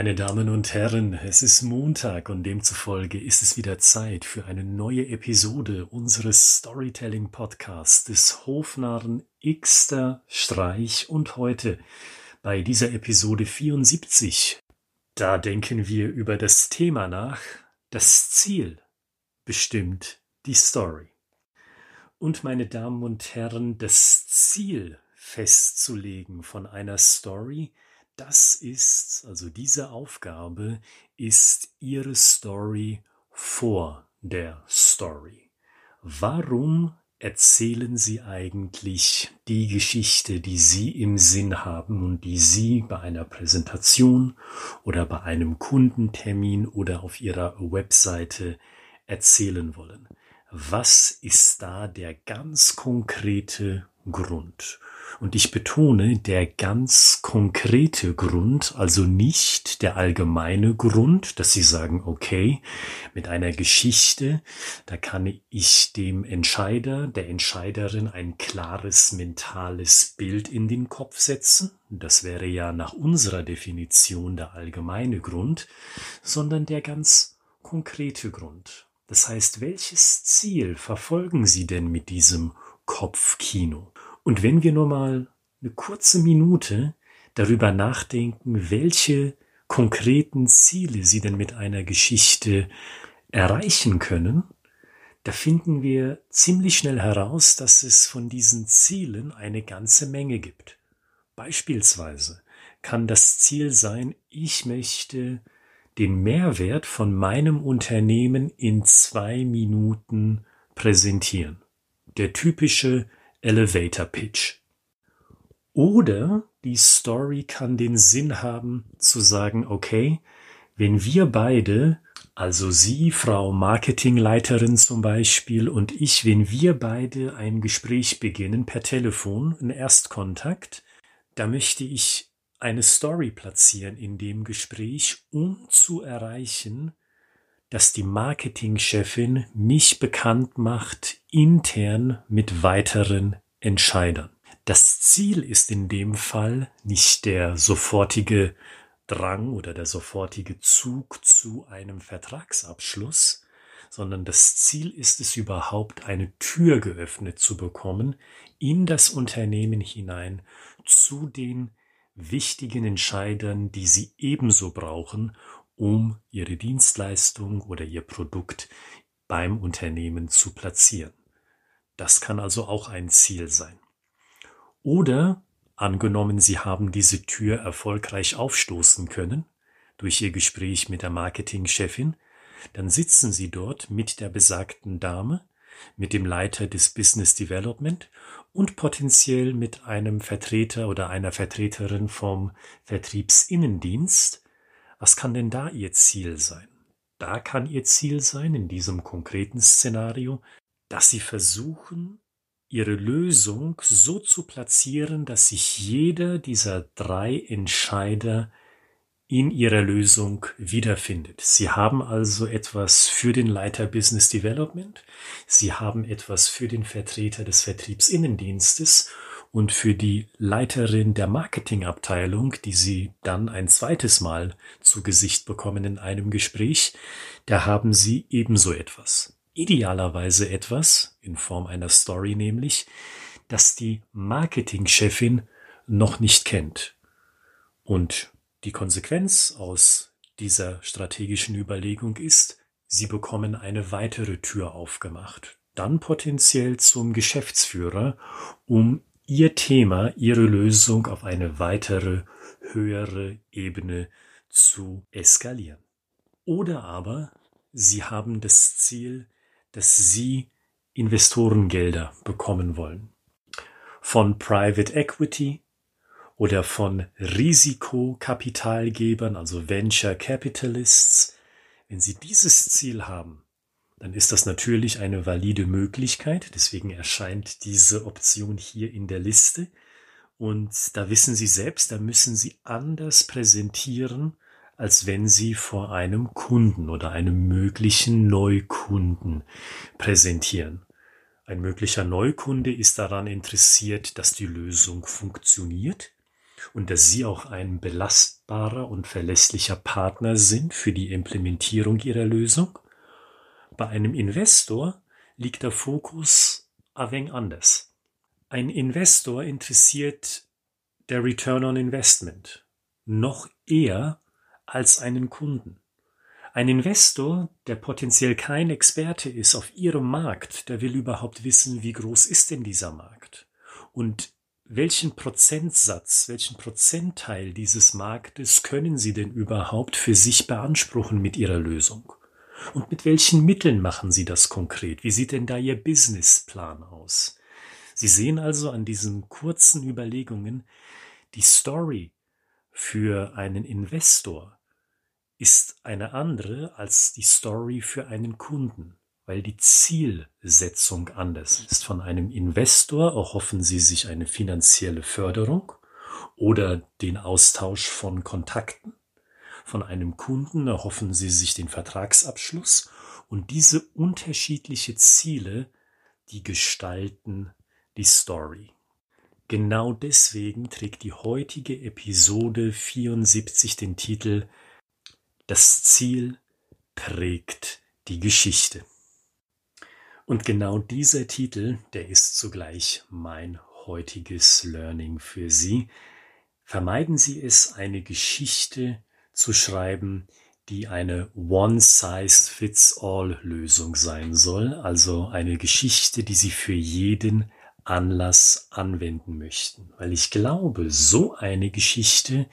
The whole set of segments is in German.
Meine Damen und Herren, es ist Montag und demzufolge ist es wieder Zeit für eine neue Episode unseres Storytelling Podcasts des Hofnarren Xter Streich und heute bei dieser Episode 74. Da denken wir über das Thema nach, das Ziel bestimmt die Story. Und meine Damen und Herren, das Ziel festzulegen von einer Story, das ist, also diese Aufgabe ist Ihre Story vor der Story. Warum erzählen Sie eigentlich die Geschichte, die Sie im Sinn haben und die Sie bei einer Präsentation oder bei einem Kundentermin oder auf Ihrer Webseite erzählen wollen? Was ist da der ganz konkrete Grund? Und ich betone der ganz konkrete Grund, also nicht der allgemeine Grund, dass Sie sagen, okay, mit einer Geschichte, da kann ich dem Entscheider, der Entscheiderin ein klares mentales Bild in den Kopf setzen. Das wäre ja nach unserer Definition der allgemeine Grund, sondern der ganz konkrete Grund. Das heißt, welches Ziel verfolgen Sie denn mit diesem Kopfkino? Und wenn wir nur mal eine kurze Minute darüber nachdenken, welche konkreten Ziele Sie denn mit einer Geschichte erreichen können, da finden wir ziemlich schnell heraus, dass es von diesen Zielen eine ganze Menge gibt. Beispielsweise kann das Ziel sein, ich möchte den Mehrwert von meinem Unternehmen in zwei Minuten präsentieren. Der typische Elevator Pitch. Oder die Story kann den Sinn haben zu sagen, okay, wenn wir beide, also Sie, Frau Marketingleiterin zum Beispiel und ich, wenn wir beide ein Gespräch beginnen per Telefon, ein Erstkontakt, da möchte ich eine Story platzieren in dem Gespräch, um zu erreichen, dass die Marketingchefin mich bekannt macht intern mit weiteren Entscheidern. Das Ziel ist in dem Fall nicht der sofortige Drang oder der sofortige Zug zu einem Vertragsabschluss, sondern das Ziel ist es überhaupt, eine Tür geöffnet zu bekommen in das Unternehmen hinein zu den wichtigen Entscheidern, die sie ebenso brauchen, um ihre Dienstleistung oder ihr Produkt beim Unternehmen zu platzieren. Das kann also auch ein Ziel sein. Oder angenommen, Sie haben diese Tür erfolgreich aufstoßen können durch Ihr Gespräch mit der Marketingchefin, dann sitzen Sie dort mit der besagten Dame, mit dem Leiter des Business Development und potenziell mit einem Vertreter oder einer Vertreterin vom Vertriebsinnendienst, was kann denn da Ihr Ziel sein? Da kann Ihr Ziel sein, in diesem konkreten Szenario, dass Sie versuchen, Ihre Lösung so zu platzieren, dass sich jeder dieser drei Entscheider in ihrer Lösung wiederfindet. Sie haben also etwas für den Leiter Business Development, Sie haben etwas für den Vertreter des Vertriebsinnendienstes und für die Leiterin der Marketingabteilung, die Sie dann ein zweites Mal zu Gesicht bekommen in einem Gespräch, da haben Sie ebenso etwas. Idealerweise etwas, in Form einer Story nämlich, das die Marketingchefin noch nicht kennt. Und die Konsequenz aus dieser strategischen Überlegung ist, Sie bekommen eine weitere Tür aufgemacht, dann potenziell zum Geschäftsführer, um Ihr Thema, Ihre Lösung auf eine weitere, höhere Ebene zu eskalieren. Oder aber Sie haben das Ziel, dass Sie Investorengelder bekommen wollen. Von Private Equity oder von Risikokapitalgebern, also Venture Capitalists. Wenn Sie dieses Ziel haben, dann ist das natürlich eine valide Möglichkeit. Deswegen erscheint diese Option hier in der Liste. Und da wissen Sie selbst, da müssen Sie anders präsentieren, als wenn Sie vor einem Kunden oder einem möglichen Neukunden präsentieren. Ein möglicher Neukunde ist daran interessiert, dass die Lösung funktioniert und dass Sie auch ein belastbarer und verlässlicher Partner sind für die Implementierung Ihrer Lösung. Bei einem Investor liegt der Fokus ein anders. Ein Investor interessiert der Return on Investment noch eher als einen Kunden. Ein Investor, der potenziell kein Experte ist auf Ihrem Markt, der will überhaupt wissen, wie groß ist denn dieser Markt? Und welchen Prozentsatz, welchen Prozentteil dieses Marktes können Sie denn überhaupt für sich beanspruchen mit Ihrer Lösung? Und mit welchen Mitteln machen Sie das konkret? Wie sieht denn da Ihr Businessplan aus? Sie sehen also an diesen kurzen Überlegungen, die Story für einen Investor ist eine andere als die Story für einen Kunden weil die Zielsetzung anders ist. Von einem Investor erhoffen Sie sich eine finanzielle Förderung oder den Austausch von Kontakten. Von einem Kunden erhoffen Sie sich den Vertragsabschluss und diese unterschiedliche Ziele, die gestalten die Story. Genau deswegen trägt die heutige Episode 74 den Titel Das Ziel prägt die Geschichte. Und genau dieser Titel, der ist zugleich mein heutiges Learning für Sie. Vermeiden Sie es, eine Geschichte zu schreiben, die eine One-Size-Fits-All-Lösung sein soll, also eine Geschichte, die Sie für jeden Anlass anwenden möchten. Weil ich glaube, so eine Geschichte,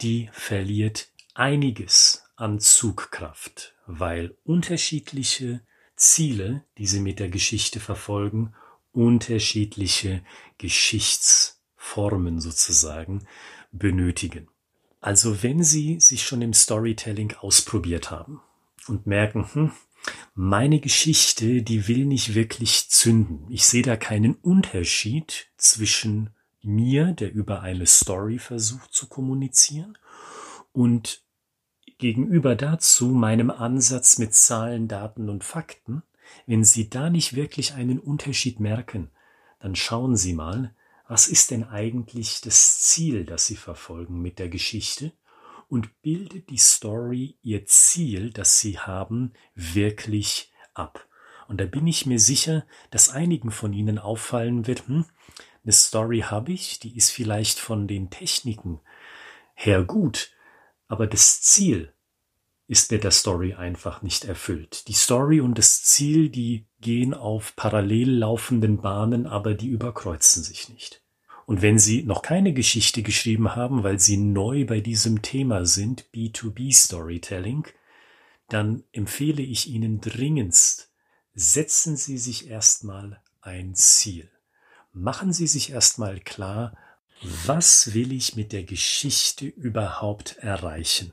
die verliert einiges an Zugkraft, weil unterschiedliche Ziele, die sie mit der Geschichte verfolgen, unterschiedliche Geschichtsformen sozusagen benötigen. Also wenn Sie sich schon im Storytelling ausprobiert haben und merken, hm, meine Geschichte, die will nicht wirklich zünden. Ich sehe da keinen Unterschied zwischen mir, der über eine Story versucht zu kommunizieren, und Gegenüber dazu meinem Ansatz mit Zahlen, Daten und Fakten, wenn Sie da nicht wirklich einen Unterschied merken, dann schauen Sie mal, was ist denn eigentlich das Ziel, das Sie verfolgen mit der Geschichte und bildet die Story Ihr Ziel, das Sie haben, wirklich ab. Und da bin ich mir sicher, dass einigen von Ihnen auffallen wird, hm, eine Story habe ich, die ist vielleicht von den Techniken her gut, aber das Ziel ist mit der Story einfach nicht erfüllt. Die Story und das Ziel, die gehen auf parallel laufenden Bahnen, aber die überkreuzen sich nicht. Und wenn Sie noch keine Geschichte geschrieben haben, weil Sie neu bei diesem Thema sind, B2B Storytelling, dann empfehle ich Ihnen dringendst, setzen Sie sich erstmal ein Ziel. Machen Sie sich erstmal klar, was will ich mit der Geschichte überhaupt erreichen?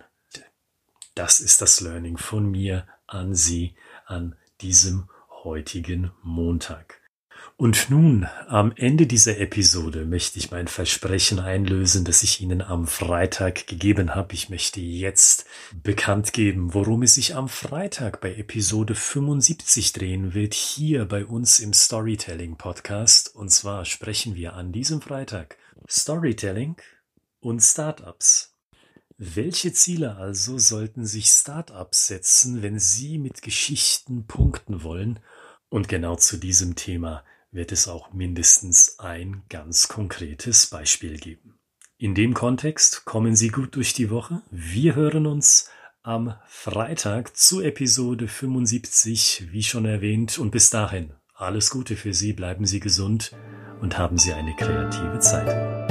Das ist das Learning von mir an Sie an diesem heutigen Montag. Und nun, am Ende dieser Episode möchte ich mein Versprechen einlösen, das ich Ihnen am Freitag gegeben habe. Ich möchte jetzt bekannt geben, worum es sich am Freitag bei Episode 75 drehen wird, hier bei uns im Storytelling Podcast. Und zwar sprechen wir an diesem Freitag Storytelling und Startups. Welche Ziele also sollten sich Startups setzen, wenn sie mit Geschichten punkten wollen? Und genau zu diesem Thema wird es auch mindestens ein ganz konkretes Beispiel geben. In dem Kontext kommen Sie gut durch die Woche. Wir hören uns am Freitag zu Episode 75, wie schon erwähnt. Und bis dahin alles Gute für Sie, bleiben Sie gesund und haben Sie eine kreative Zeit.